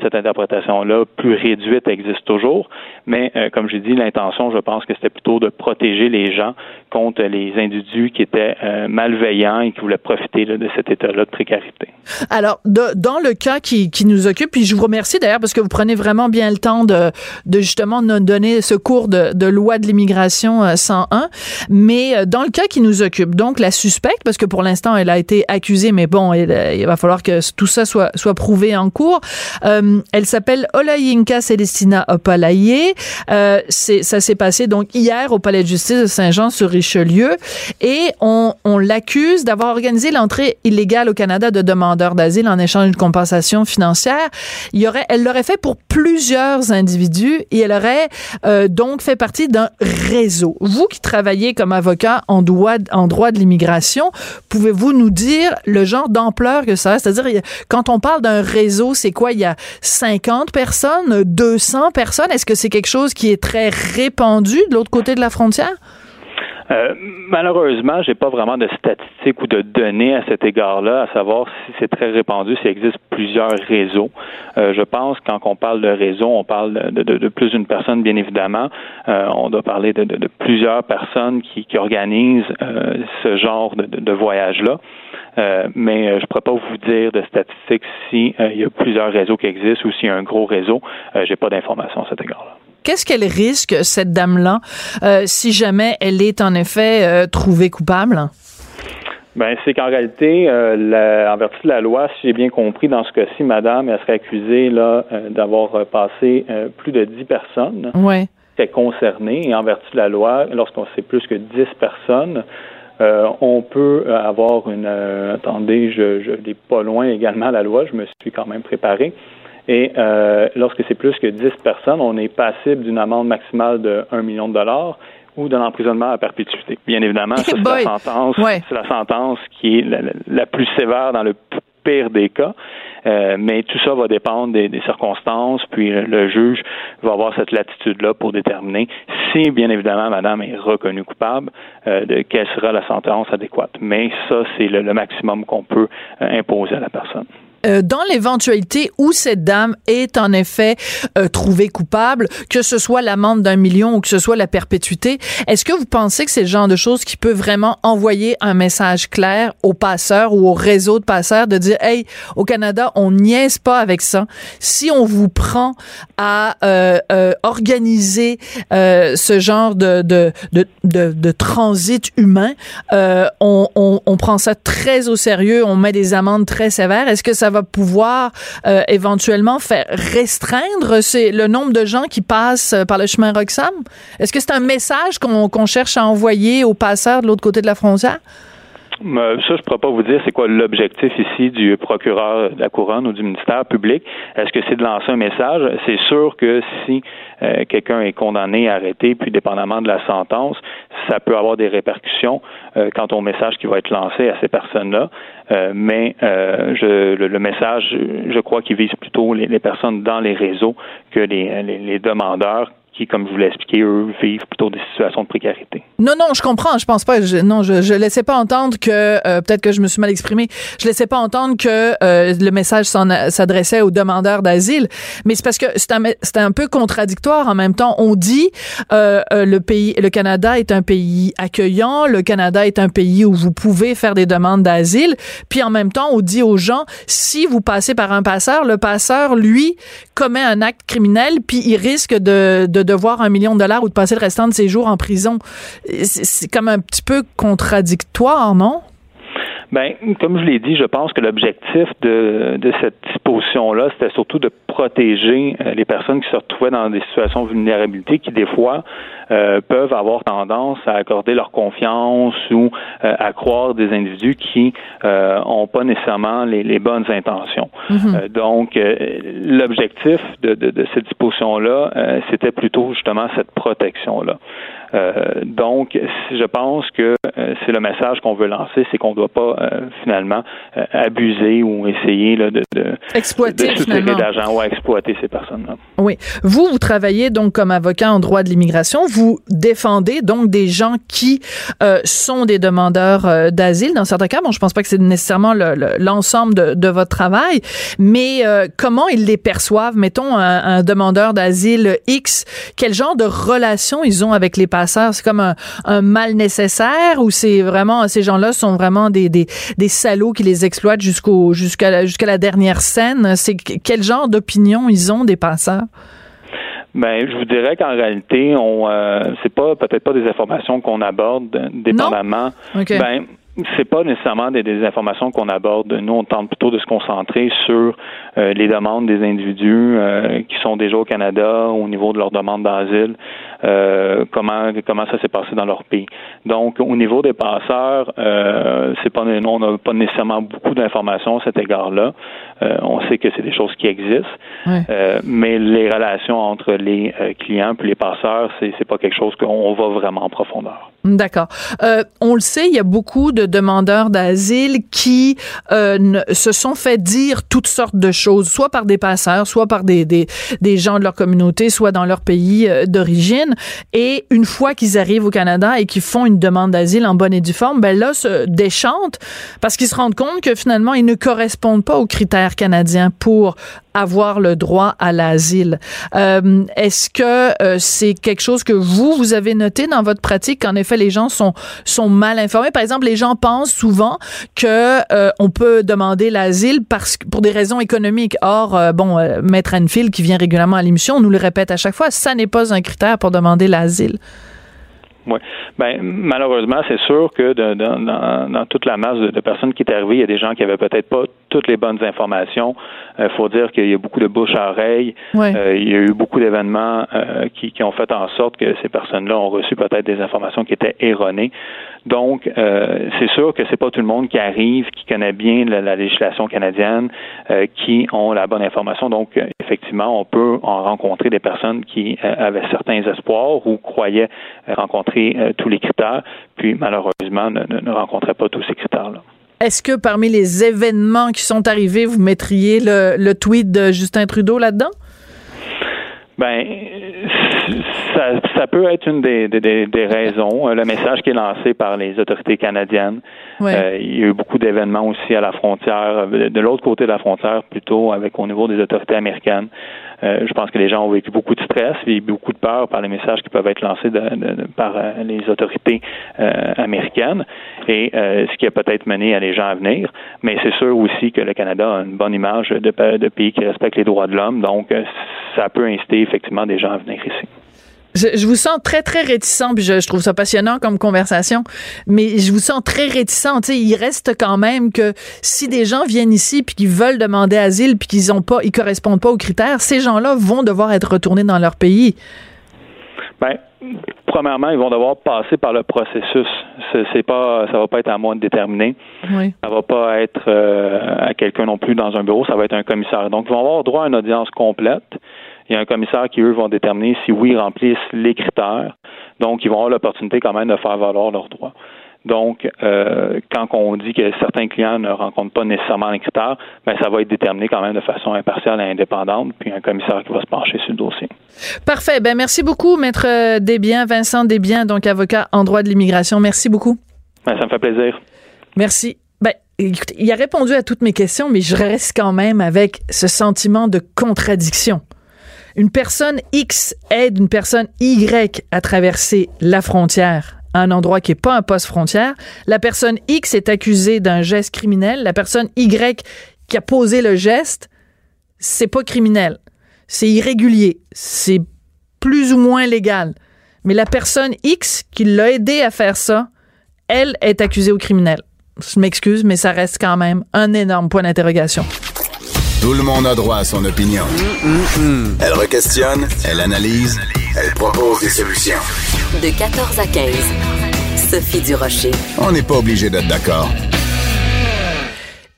cette interprétation-là plus réduite existe toujours, mais comme j'ai dit, l'intention, je pense que c'était plutôt de protéger les gens contre les individus qui étaient malveillants et qui voulaient profiter de cet état-là de précarité. Alors, dans le cas qui, nous occupe, puis je vous remercie d'ailleurs parce que vous prenez vraiment bien le temps de, justement nous donner ce cours de, loi de l'immigration 101. Euh, Mais euh, dans le cas qui nous occupe, donc la suspecte, parce que pour l'instant elle a été accusée, mais bon, il, va falloir que tout ça soit, soit prouvé en cours. Euh, elle s'appelle Olayinka Celestina Opalaye. Euh, ça s'est passé donc hier au palais de justice de Saint-Jean-sur-Richelieu et on, on l'accuse d'avoir organisé l'entrée illégale au Canada de demandeurs d'asile en échange d'une compensation financière il y aurait, elle l'aurait fait pour plusieurs individus et elle aurait euh, donc fait partie d'un réseau. Vous qui travaillez comme avocat en droit, en droit de l'immigration, pouvez-vous nous dire le genre d'ampleur que ça a? C'est-à-dire, quand on parle d'un réseau, c'est quoi? Il y a 50 personnes, 200 personnes? Est-ce que c'est quelque chose qui est très répandu de l'autre côté de la frontière? Euh, malheureusement, j'ai pas vraiment de statistiques ou de données à cet égard-là, à savoir si c'est très répandu, s'il existe plusieurs réseaux. Euh, je pense quand on parle de réseau, on parle de, plus d'une personne, bien évidemment. Euh, on doit parler de, plusieurs personnes qui, qui organisent euh, ce genre de, voyage-là. Euh, mais je ne pourrais pas vous dire de statistiques s'il y a plusieurs réseaux qui existent ou s'il y a un gros réseau. j'ai pas d'informations à cet égard-là qu'est-ce qu'elle risque, cette dame-là, euh, si jamais elle est en effet euh, trouvée coupable? Ben, c'est qu'en réalité, euh, en vertu de la loi, si j'ai bien compris, dans ce cas-ci, madame, elle serait accusée là d'avoir passé plus de 10 personnes ouais. qui est concernée. Et en vertu de la loi, lorsqu'on sait plus que 10 personnes, on peut avoir une attendez, je, je l'ai pas loin également la loi, je me suis quand même préparé. Et lorsque c'est plus que 10 personnes, on est passible d'une amende maximale de 1 million de dollars ou de l'emprisonnement à perpétuité. Bien évidemment, c'est la sentence, c'est la sentence qui est la, plus sévère dans le pire des cas. Euh, mais tout ça va dépendre des, circonstances, puis le juge va avoir cette latitude-là pour déterminer si, bien évidemment, madame est reconnue coupable, euh, de quelle sera la sentence adéquate. Mais ça, c'est le, maximum qu'on peut euh, imposer à la personne. Euh, dans l'éventualité où cette dame est en effet euh, trouvée coupable, que ce soit l'amende d'un million ou que ce soit la perpétuité, est-ce que vous pensez que c'est le genre de choses qui peut vraiment envoyer un message clair aux passeurs ou au réseau de passeurs de dire, hey, au Canada, on niaise pas avec ça. Si on vous prend à euh, organiser ce genre de, de, de, de, de transit humain, on, on, on prend ça très au sérieux, on met des amendes très sévères. Est-ce que ça va pouvoir euh, éventuellement faire restreindre le nombre de gens qui passent euh, par le chemin Roxham? Est-ce que c'est un message qu'on cherche à envoyer aux passeurs de l'autre côté de la frontière? Euh, ça, je ne pourrais pas vous dire c'est quoi l'objectif ici du procureur de la couronne ou du ministère public. Est-ce que c'est de lancer un message? C'est sûr que si euh, quelqu'un est condamné, arrêté, puis dépendamment de la sentence, ça peut avoir des répercussions euh, quant au message qui va être lancé à ces personnes-là. mais je, le, message, je crois qu'il vise plutôt les, personnes dans les réseaux que les, les demandeurs qui, comme je vous l'ai expliqué, eux, vivent plutôt des situations de précarité. Non, non, je comprends. Je pense pas. non, je, je laissais pas entendre que euh, peut-être que je me suis mal exprimé. Je laissais pas entendre que euh, le message s'adressait aux demandeurs d'asile. Mais c'est parce que c'est un, peu contradictoire. En même temps, on dit euh, euh, le pays, le Canada est un pays accueillant. Le Canada est un pays où vous pouvez faire des demandes d'asile. Puis en même temps, on dit aux gens si vous passez par un passeur, le passeur lui commet un acte criminel, puis il risque de devoir un million de dollars ou de passer le restant de ses jours en prison. C'est comme un petit peu contradictoire, non? Ben, comme je l'ai dit, je pense que l'objectif de, de cette disposition-là, c'était surtout de protéger euh, les personnes qui se retrouvaient dans des situations de vulnérabilité qui, des fois, euh, peuvent avoir tendance à accorder leur confiance ou euh, à croire des individus qui n'ont pas nécessairement les, bonnes intentions. Mm-hmm. donc, l'objectif de, de, de, cette disposition-là, c'était plutôt justement cette protection-là. Euh, donc, je pense que euh, c'est le message qu'on veut lancer, c'est qu'on ne doit pas euh, finalement abuser ou essayer là, de, de, exploiter de d'argent ou exploiter ces personnes-là. Oui. Vous, vous travaillez donc comme avocat en droit de l'immigration. Vous défendez donc des gens qui sont des demandeurs d'asile. Dans certains cas, bon, je pense pas que c'est nécessairement l'ensemble de, de, votre travail, mais comment ils les perçoivent? Mettons un, un demandeur d'asile X, quel genre de relation ils ont avec les c'est comme un, mal nécessaire ou c'est vraiment ces gens-là sont vraiment des, des, salauds qui les exploitent jusqu'au jusqu'à la, jusqu'à la dernière scène? C'est quel genre d'opinion ils ont des passeurs? Ben, je vous dirais qu'en réalité, on euh, c'est pas peut-être pas des informations qu'on aborde dépendamment. Ben, c'est pas nécessairement des, des informations qu'on aborde. Nous, on tente plutôt de se concentrer sur euh, les demandes des individus euh, qui sont déjà au Canada au niveau de leur demande d'asile, euh, comment comment ça s'est passé dans leur pays. Donc, au niveau des passeurs, c'est pas on n'a pas nécessairement beaucoup d'informations à cet égard-là. on sait que c'est des choses qui existent, mais les relations entre les clients et les passeurs, c'est c'est pas quelque chose qu'on va vraiment en profondeur. D'accord. on le sait, il y a beaucoup de demandeurs d'asile qui se sont fait dire toutes sortes de choses soit par des passeurs, soit par des, des, des gens de leur communauté, soit dans leur pays euh, d'origine. Et une fois qu'ils arrivent au Canada et qu'ils font une demande d'asile en bonne et due forme, ben là, se déchantent parce qu'ils se rendent compte que finalement, ils ne correspondent pas aux critères canadiens pour avoir le droit à l'asile. Euh, Est-ce que euh, c'est quelque chose que vous, vous avez noté dans votre pratique, qu'en effet, les gens sont, sont mal informés? Par exemple, les gens pensent souvent que euh, on peut demander l'asile parce pour des raisons économiques. Or, bon, Maître Enfield, qui vient régulièrement à l'émission, nous le répète à chaque fois, ça n'est pas un critère pour demander l'asile. Oui. Ben, malheureusement, c'est sûr que dans, toute la masse de, personnes qui est arrivée, il y a des gens qui avaient peut-être pas toutes les bonnes informations. Il euh, faut dire qu'il y a beaucoup de bouche à oreille. Euh, il y a eu beaucoup d'événements euh, qui, qui, ont fait en sorte que ces personnes-là ont reçu peut-être des informations qui étaient erronées. Donc, c'est sûr que c'est pas tout le monde qui arrive, qui connaît bien la, législation canadienne, qui ont la bonne information. Donc, effectivement, on peut en rencontrer des personnes qui avaient certains espoirs ou croyaient rencontrer tous les critères, puis malheureusement ne, ne rencontraient pas tous ces critères-là. Est-ce que parmi les événements qui sont arrivés, vous mettriez le, tweet de Justin Trudeau là-dedans? Ben, ça, peut être une des, des, raisons. Le message qui est lancé par les autorités canadiennes. Euh, il y a eu beaucoup d'événements aussi à la frontière, de l'autre côté de la frontière plutôt, avec au niveau des autorités américaines. Euh, je pense que les gens ont vécu beaucoup de stress et beaucoup de peur par les messages qui peuvent être lancés par euh, les autorités euh, américaines et ce qui a peut-être mené à les gens à venir. Mais c'est sûr aussi que le Canada a une bonne image de, de pays qui respectent les droits de l'homme, donc ça peut inciter effectivement des gens à venir ici. Je, vous sens très, très réticent, puis je, trouve ça passionnant comme conversation, mais je vous sens très réticent. il reste quand même que si des gens viennent ici puis qu'ils veulent demander asile puis qu'ils ont pas, ils correspondent pas aux critères, ces gens-là vont devoir être retournés dans leur pays. Ben, premièrement, ils vont devoir passer par le processus. C'est pas, ça va pas être à moi de déterminer. Oui. Ça va pas être euh, à quelqu'un non plus dans un bureau. Ça va être un commissaire. Donc, ils vont avoir droit à une audience complète. Il y a un commissaire qui, eux, vont déterminer si oui, ils remplissent les critères. Donc, ils vont avoir l'opportunité quand même de faire valoir leurs droits. Donc, euh, quand on dit que certains clients ne rencontrent pas nécessairement les critères, ben, ça va être déterminé quand même de façon impartiale et indépendante, puis un commissaire qui va se pencher sur le dossier. Parfait. Ben, merci beaucoup, Maître Desbiens, Vincent Desbiens, donc avocat en droit de l'immigration. Merci beaucoup. Ben, ça me fait plaisir. Merci. Ben, écoute, il a répondu à toutes mes questions, mais je reste quand même avec ce sentiment de contradiction. Une personne X aide une personne Y à traverser la frontière un endroit qui n'est pas un poste frontière. La personne X est accusée d'un geste criminel. La personne Y qui a posé le geste, c'est pas criminel. C'est irrégulier. C'est plus ou moins légal. Mais la personne X qui l'a aidé à faire ça, elle est accusée au criminel. Je m'excuse, mais ça reste quand même un énorme point d'interrogation. Tout le monde a droit à son opinion. Elle requestionne, elle analyse, elle propose des solutions. De 14 à 15. Sophie Durocher. On n'est pas obligé d'être d'accord.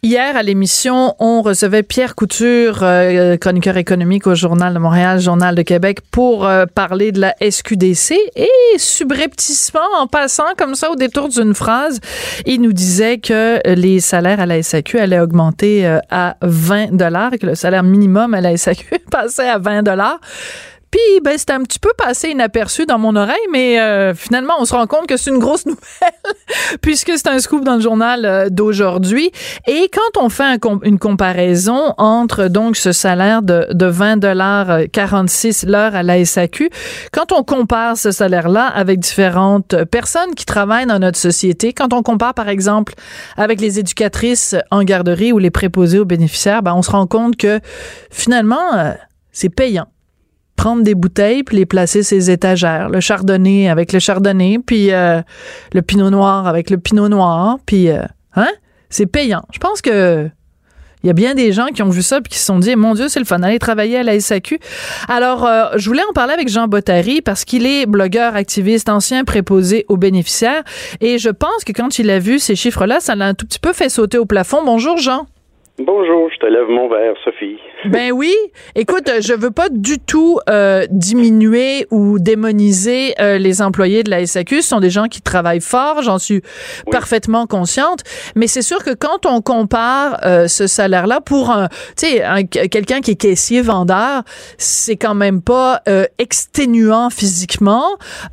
Hier, à l'émission, on recevait Pierre Couture, euh, chroniqueur économique au Journal de Montréal, Journal de Québec, pour euh, parler de la SQDC. Et subrepticement, en passant comme ça au détour d'une phrase, il nous disait que les salaires à la SAQ allaient augmenter euh, à 20 dollars que le salaire minimum à la SAQ <laughs> passait à 20 dollars. Puis, ben, c'était un petit peu passé inaperçu dans mon oreille, mais euh, finalement, on se rend compte que c'est une grosse <laughs> nouvelle, puisque c'est un scoop dans le journal euh, d'aujourd'hui. Et quand on fait une comparaison entre donc ce salaire de, de 20 dollars 46 l'heure à la SAQ, quand on compare ce salaire-là avec différentes personnes qui travaillent dans notre société, quand on compare par exemple avec les éducatrices en garderie ou les préposés aux bénéficiaires, ben, on se rend compte que finalement, euh, c'est payant prendre des bouteilles puis les placer ces étagères. Le chardonnay avec le chardonnay, puis euh, le pinot noir avec le pinot noir, puis euh, hein, c'est payant. Je pense que il y a bien des gens qui ont vu ça puis qui se sont dit mon Dieu c'est le fun aller travailler à la SAQ. Alors euh, je voulais en parler avec Jean Bottary parce qu'il est blogueur, activiste, ancien préposé aux bénéficiaires et je pense que quand il a vu ces chiffres-là, ça l'a un tout petit peu fait sauter au plafond. Bonjour Jean. Bonjour, je te lève mon verre, Sophie. <laughs> Ben oui. Écoute, je veux pas du tout euh, diminuer ou démoniser euh, les employés de la SAQ. Ce sont des gens qui travaillent fort, j'en suis parfaitement consciente. Mais c'est sûr que quand on compare euh, ce salaire-là pour un, tu sais, quelqu'un qui est caissier vendeur, c'est quand même pas exténuant physiquement.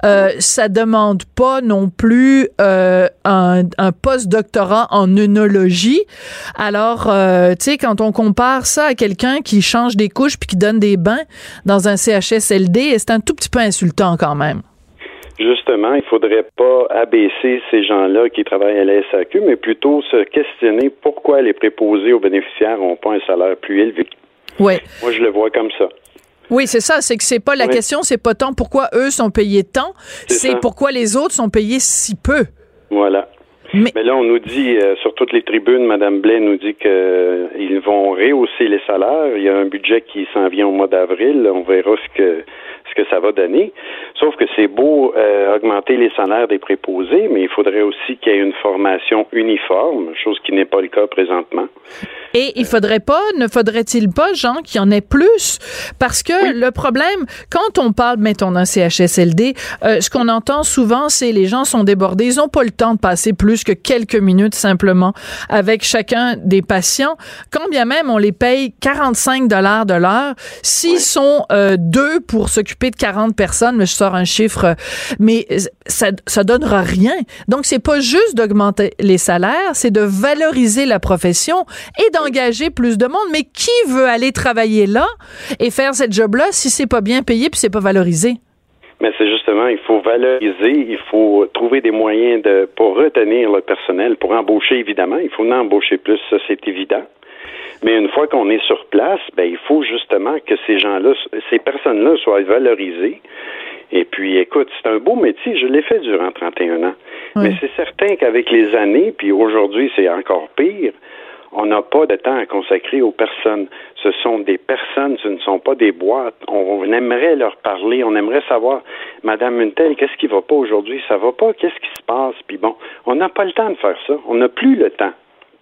ça demande pas non plus un, un post-doctorat en œnologie. Alors euh, tu sais, quand on compare ça à quelqu'un qui change des couches puis qui donne des bains dans un CHSLD, c'est un tout petit peu insultant quand même. Justement, il faudrait pas abaisser ces gens-là qui travaillent à la SAQ, mais plutôt se questionner pourquoi les préposés aux bénéficiaires n'ont pas un salaire plus élevé. Oui. Moi, je le vois comme ça. Oui, c'est ça. C'est que c'est pas la question, c'est pas tant pourquoi eux sont payés tant, c'est pourquoi les autres sont payés si peu. Voilà. Mais, là, on nous dit, euh, sur toutes les tribunes, Mme Blais nous dit qu'ils euh, vont rehausser les salaires. Il y a un budget qui s'en vient au mois d'avril. On verra ce que que ça va donner. Sauf que c'est beau euh, augmenter les salaires des préposés, mais il faudrait aussi qu'il y ait une formation uniforme, chose qui n'est pas le cas présentement. Et il faudrait pas, ne faudrait-il pas, Jean, qu'il y en ait plus? Parce que le problème, quand on parle, mettons, d'un CHSLD, euh, ce qu'on entend souvent, c'est les gens sont débordés, ils ont pas le temps de passer plus que quelques minutes simplement avec chacun des patients. Quand bien même on les paye 45 dollars de l'heure, s'ils sont euh, deux pour s'occuper de 40 personnes, mais je sors un chiffre, mais ça, ça donnera rien. Donc, c'est pas juste d'augmenter les salaires, c'est de valoriser la profession et d'engager plus de monde. Mais qui veut aller travailler là et faire cette job-là si c'est pas bien payé puis c'est pas valorisé? Mais c'est justement, il faut valoriser, il faut trouver des moyens de pour retenir le personnel, pour embaucher évidemment, il faut en embaucher plus, ça c'est évident. Mais une fois qu'on est sur place, ben il faut justement que ces gens-là, ces personnes-là soient valorisées. Et puis, écoute, c'est un beau métier. Je l'ai fait durant 31 ans. Mais c'est certain qu'avec les années, puis aujourd'hui, c'est encore pire, on n'a pas de temps à consacrer aux personnes. Ce sont des personnes, ce ne sont pas des boîtes. On, aimerait leur parler, on aimerait savoir, Madame Muntel, qu'est-ce qui va pas aujourd'hui? Ça va pas? Qu'est-ce qui se passe? Puis bon, on n'a pas le temps de faire ça. On n'a plus le temps.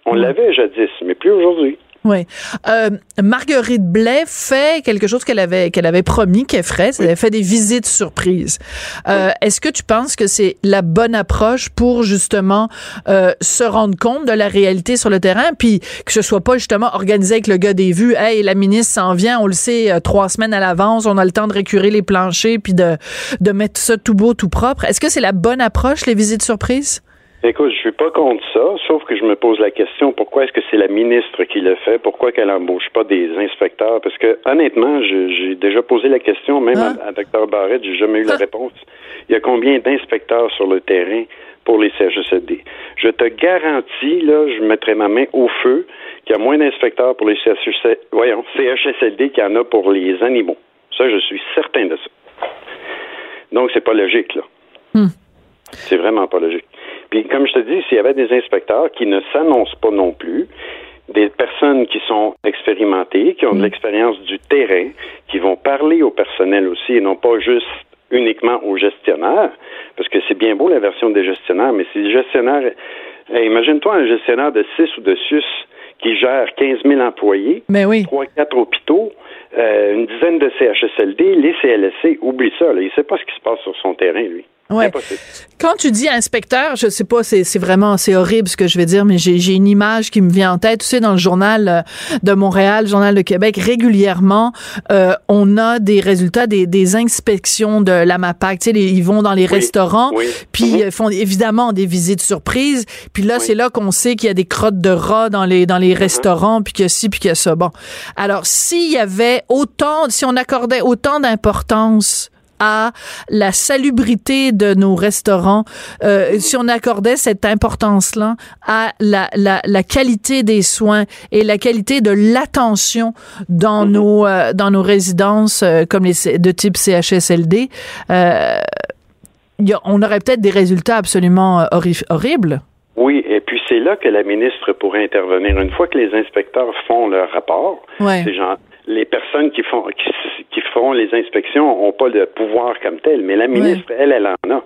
On l'avait jadis, mais plus aujourd'hui. Oui. Euh, Marguerite Blais fait quelque chose qu'elle avait qu'elle avait promis qu'elle ferait. Elle avait fait des visites surprises. Euh, Est-ce que tu penses que c'est la bonne approche pour justement euh, se rendre compte de la réalité sur le terrain, puis que ce soit pas justement organisé avec le gars des vues. Hey, la ministre s'en vient, on le sait euh, trois semaines à l'avance, on a le temps de récurer les planchers puis de de mettre ça tout beau, tout propre. Est-ce que c'est la bonne approche les visites surprises? Écoute, je suis pas contre ça, sauf que je me pose la question pourquoi est-ce que c'est la ministre qui le fait, pourquoi qu'elle embauche pas des inspecteurs? Parce que honnêtement, j'ai déjà posé la question même à, hein? Dr Barrett, j'ai jamais eu la hein? réponse. Il y a combien d'inspecteurs sur le terrain pour les CHSLD Je te garantis, là, je mettrai ma main au feu qu'il y a moins d'inspecteurs pour les CHSLD, voyons, CHSLD qu'il y en a pour les animaux. Ça, je suis certain de ça. Donc, c'est pas logique, là. Hmm. C'est vraiment pas logique. Puis, comme je te dis, s'il y avait des inspecteurs qui ne s'annoncent pas non plus, des personnes qui sont expérimentées, qui ont de mm. l'expérience du terrain, qui vont parler au personnel aussi et non pas juste uniquement aux gestionnaires, parce que c'est bien beau la version des gestionnaires, mais si les gestionnaires, imagine-toi un gestionnaire de 6 ou de 6 qui gère 15 000 employés, mais oui. 3-4 hôpitaux, euh, une dizaine de CHSLD, les CLSC, oublie ça, là, il ne sait pas ce qui se passe sur son terrain, lui. Ouais. Quand tu dis inspecteur, je sais pas, c'est vraiment, c'est horrible ce que je vais dire, mais j'ai une image qui me vient en tête. Tu sais, dans le journal euh, de Montréal, le journal de Québec, régulièrement, euh, on a des résultats des, des inspections de la MAPAC. Tu sais, ils vont dans les restaurants, puis mhm. ils font évidemment des visites surprises. Puis là, c'est là qu'on sait qu'il y a des crottes de rats dans les dans les mhm. restaurants, puis que ci, puis que ça. Bon, alors s'il y avait autant, si on accordait autant d'importance à la salubrité de nos restaurants, euh, si on accordait cette importance-là à la, la, la, qualité des soins et la qualité de l'attention dans mhm. nos euh, dans nos résidences euh, comme les de type CHSLD, euh, y a, on aurait peut-être des résultats absolument euh, horribles. Oui, et puis c'est là que la ministre pourrait intervenir. Une fois que les inspecteurs font leur rapport, ouais. ces gens, les personnes qui font qui, qui feront les inspections n'ont pas de pouvoir comme tel, mais la ministre, elle, elle en a.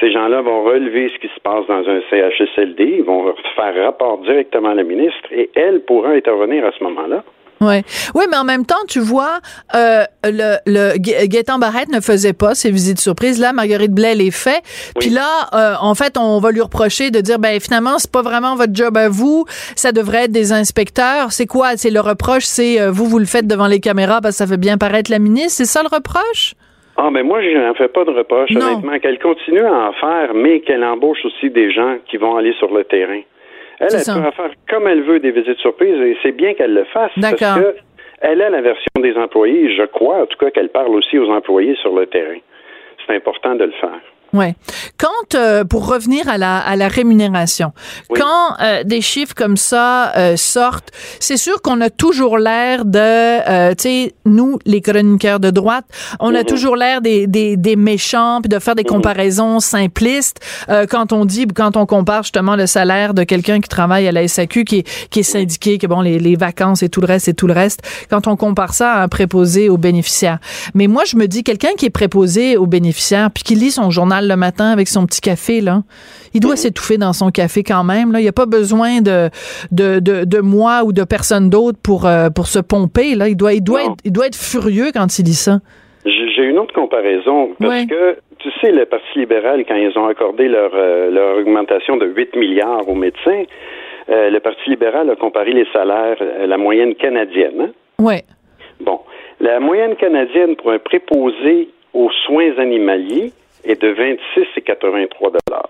Ces gens-là vont relever ce qui se passe dans un CHSLD, ils vont faire rapport directement à la ministre et elle pourra intervenir à ce moment-là. Ouais, ouais, mais en même temps, tu vois, euh, le, le Gaétan Barrette ne faisait pas ces visites surprises. Là, Marguerite Blais les fait. Puis là, euh, en fait, on va lui reprocher de dire, ben finalement, c'est pas vraiment votre job à vous. Ça devrait être des inspecteurs. C'est quoi? C'est le reproche, c'est euh, vous, vous le faites devant les caméras parce que ça fait bien paraître la ministre. C'est ça le reproche? Ah, ben moi, je n'en fais pas de reproche, honnêtement. Qu'elle continue à en faire, mais qu'elle embauche aussi des gens qui vont aller sur le terrain. Elle, elle peut faire comme elle veut des visites surprises et c'est bien qu'elle le fasse parce que elle a la version des employés. Je crois, en tout cas, qu'elle parle aussi aux employés sur le terrain. C'est important de le faire. Ouais. Quand euh, pour revenir à la à la rémunération, quand euh, des chiffres comme ça euh, sortent, c'est sûr qu'on a toujours l'air de, tu sais, nous les chroniqueurs de droite, on a mhm. toujours l'air des, des, des méchants puis de faire des mhm. comparaisons simplistes quand on dit quand on compare justement le salaire de quelqu'un qui travaille à la SAQ qui est qui est syndiqué, que bon les, les vacances et tout le reste et tout le reste, quand on compare ça à un préposé aux bénéficiaires. Mais moi je me dis quelqu'un qui est préposé aux bénéficiaires puis qui lit son journal le matin avec son petit café, là. Il doit s'étouffer dans son café quand même. Là. Il n'y a pas besoin de, de, de, moi ou de personne d'autre pour, euh, pour se pomper. Là. Il, doit, il, doit être, il doit être furieux quand il dit ça. J'ai une autre comparaison. Parce que, tu sais, le Parti libéral, quand ils ont accordé leur, euh, leur augmentation de 8 milliards aux médecins, euh, le Parti libéral a comparé les salaires à la moyenne canadienne. Hein? Oui. Bon. La moyenne canadienne pour un préposé aux soins animaliers, est de 26 et 83 dollars.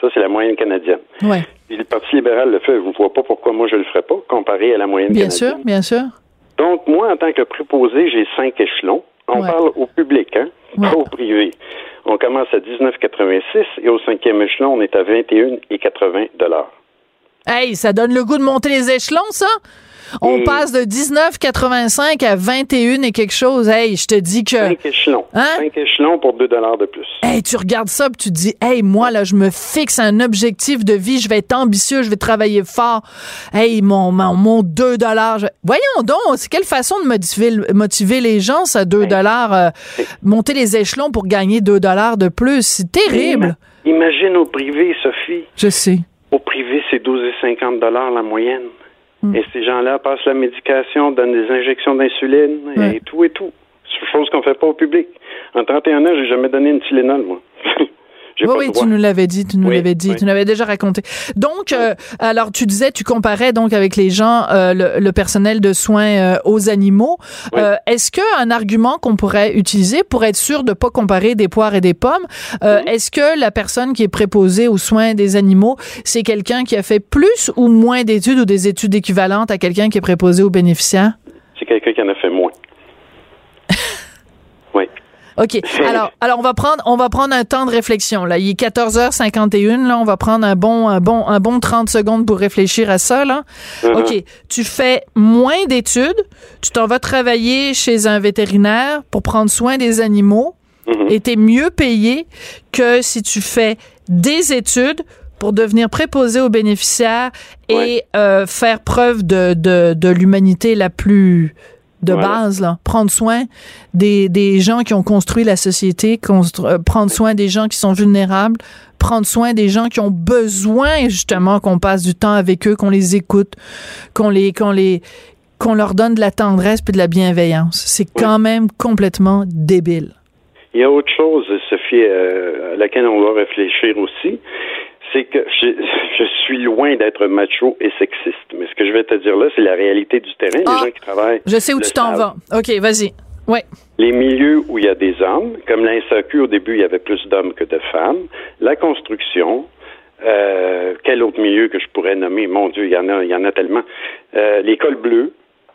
Ça, c'est la moyenne canadienne. Ouais. le Parti libéral le fait. Je ne vois pas pourquoi moi je le ferais pas, comparé à la moyenne bien canadienne. Bien sûr, bien sûr. Donc, moi, en tant que préposé, j'ai cinq échelons. On parle au public, hein, pas au privé. On commence à 19,86 et au cinquième échelon, on est à 21,80 dollars. Hey, ça donne le goût de monter les échelons, ça? On passe de 19,85 à 21 et quelque chose. Hey, je te dis que. 5 échelons. Hein? 5 échelons pour 2 dollars de plus. Hey, tu regardes ça et tu te dis, hey, moi, là, je me fixe un objectif de vie. Je vais être ambitieux. Je vais travailler fort. Hey, mon, mon, 2 dollars. Voyons donc, c'est quelle façon de motiver, motiver les gens, ça, 2 dollars. Euh, monter les échelons pour gagner 2 dollars de plus. C'est terrible. Imagine au privé, Sophie. Je sais. Au privé, c'est 12,50 dollars la moyenne. Mm. Et ces gens-là passent la médication, donnent des injections d'insuline et tout et tout. Chose qu'on ne fait pas au public. En 31 ans, j'ai jamais donné une Tylenol, moi. <laughs> Oui, oui, tu nous l'avais dit, tu nous l'avais dit, tu nous l'avais déjà raconté. Donc, euh, alors tu disais, tu comparais donc avec les gens, euh, le, personnel de soins euh, aux animaux. est-ce qu'un argument qu'on pourrait utiliser pour être sûr de pas comparer des poires et des pommes, est-ce que la personne qui est préposée aux soins des animaux, c'est quelqu'un qui a fait plus ou moins d'études ou des études équivalentes à quelqu'un qui est préposé aux bénéficiaires? C'est quelqu'un qui en a fait moins. <laughs> oui. OK. Alors, alors on va prendre on va prendre un temps de réflexion là, il est 14h51 là, on va prendre un bon un bon un bon 30 secondes pour réfléchir à ça là. Uh-huh. OK, tu fais moins d'études, tu t'en vas travailler chez un vétérinaire pour prendre soin des animaux uh-huh. et tu es mieux payé que si tu fais des études pour devenir préposé aux bénéficiaires et euh, faire preuve de, de, de l'humanité la plus de base, là. Prendre soin des, des gens qui ont construit la société, euh, prendre soin des gens qui sont vulnérables, prendre soin des gens qui ont besoin, justement, qu'on passe du temps avec eux, qu'on les écoute, qu'on les, qu'on les, qu'on leur donne de la tendresse puis de la bienveillance. C'est quand même complètement débile. Il y a autre chose, Sophie, euh, à laquelle on doit réfléchir aussi c'est que je, suis loin d'être macho et sexiste. Mais ce que je vais te dire là, c'est la réalité du terrain. les ah, gens qui travaillent. Je sais où tu t'en vas. OK, vas-y. Ouais. Les milieux où il y a des hommes, comme l'INSAQ, au début, il y avait plus d'hommes que de femmes. La construction, euh, quel autre milieu que je pourrais nommer? Mon Dieu, il y en a, il y en a tellement. Euh, L'école bleue,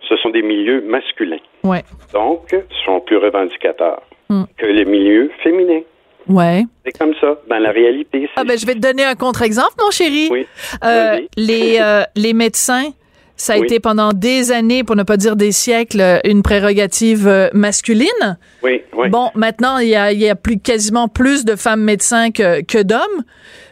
ce sont des milieux masculins. Ouais. Donc, sont plus revendicateurs hmm. que les milieux féminins. Ouais. C'est comme ça, dans la réalité. Ah ben, je vais te donner un contre-exemple, mon chéri. Oui. Euh, les, euh, les médecins ça a été pendant des années, pour ne pas dire des siècles, une prérogative euh, masculine. Oui, oui. Bon, maintenant, il y a, il y a plus, quasiment plus de femmes médecins que, que d'hommes.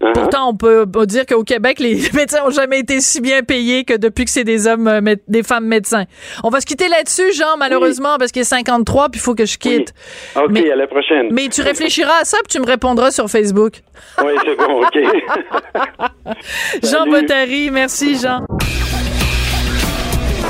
Uh-huh. Pourtant, on peut, dire qu'au Québec, les <laughs> médecins ont jamais été si bien payés que depuis que c'est des hommes, euh, des femmes médecins. On va se quitter là-dessus, Jean, malheureusement, parce qu'il est 53, puis il faut que je quitte. OK, à la prochaine. Mais tu réfléchiras à ça, puis tu me répondras sur Facebook. Oui, c'est bon, OK. <laughs> <laughs> Jean Bottary, merci, Jean.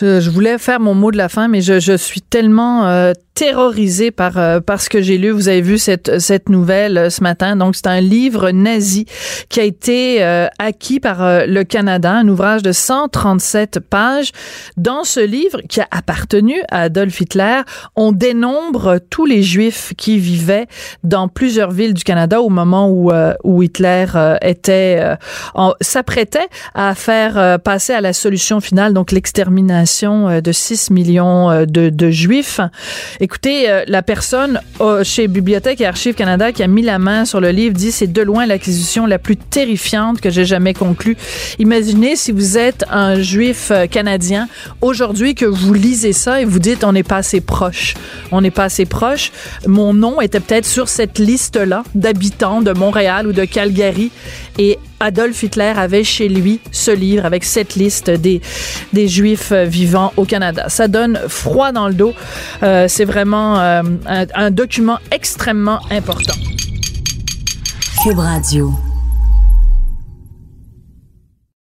je voulais faire mon mot de la fin, mais je, je suis tellement euh, terrorisée par, euh, par ce que j'ai lu. Vous avez vu cette, cette nouvelle euh, ce matin. Donc, c'est un livre nazi qui a été acquis par le Canada, un ouvrage de 137 pages. Dans ce livre, qui a appartenu à Adolf Hitler, on dénombre tous les Juifs qui vivaient dans plusieurs villes du Canada au moment où, où Hitler était s'apprêtait à faire passer à la solution finale, donc l'extermination euh, de 6 millions euh, de, de Juifs. Écoutez, euh, la personne chez Bibliothèque et Archives Canada qui a mis la main sur le livre dit c'est de loin l'acquisition la plus terrifiante que j'ai jamais conclue. Imaginez si vous êtes un Juif canadien aujourd'hui que vous lisez ça et vous dites on n'est pas assez proche. On n'est pas assez proche. Mon nom était peut-être sur cette liste-là d'habitants de Montréal ou de Calgary et Adolf Hitler avait chez lui ce livre avec cette liste des, Juifs vivant au Canada. Ça donne froid dans le dos. Euh, c'est vraiment euh, un, un document extrêmement important. Cube Radio.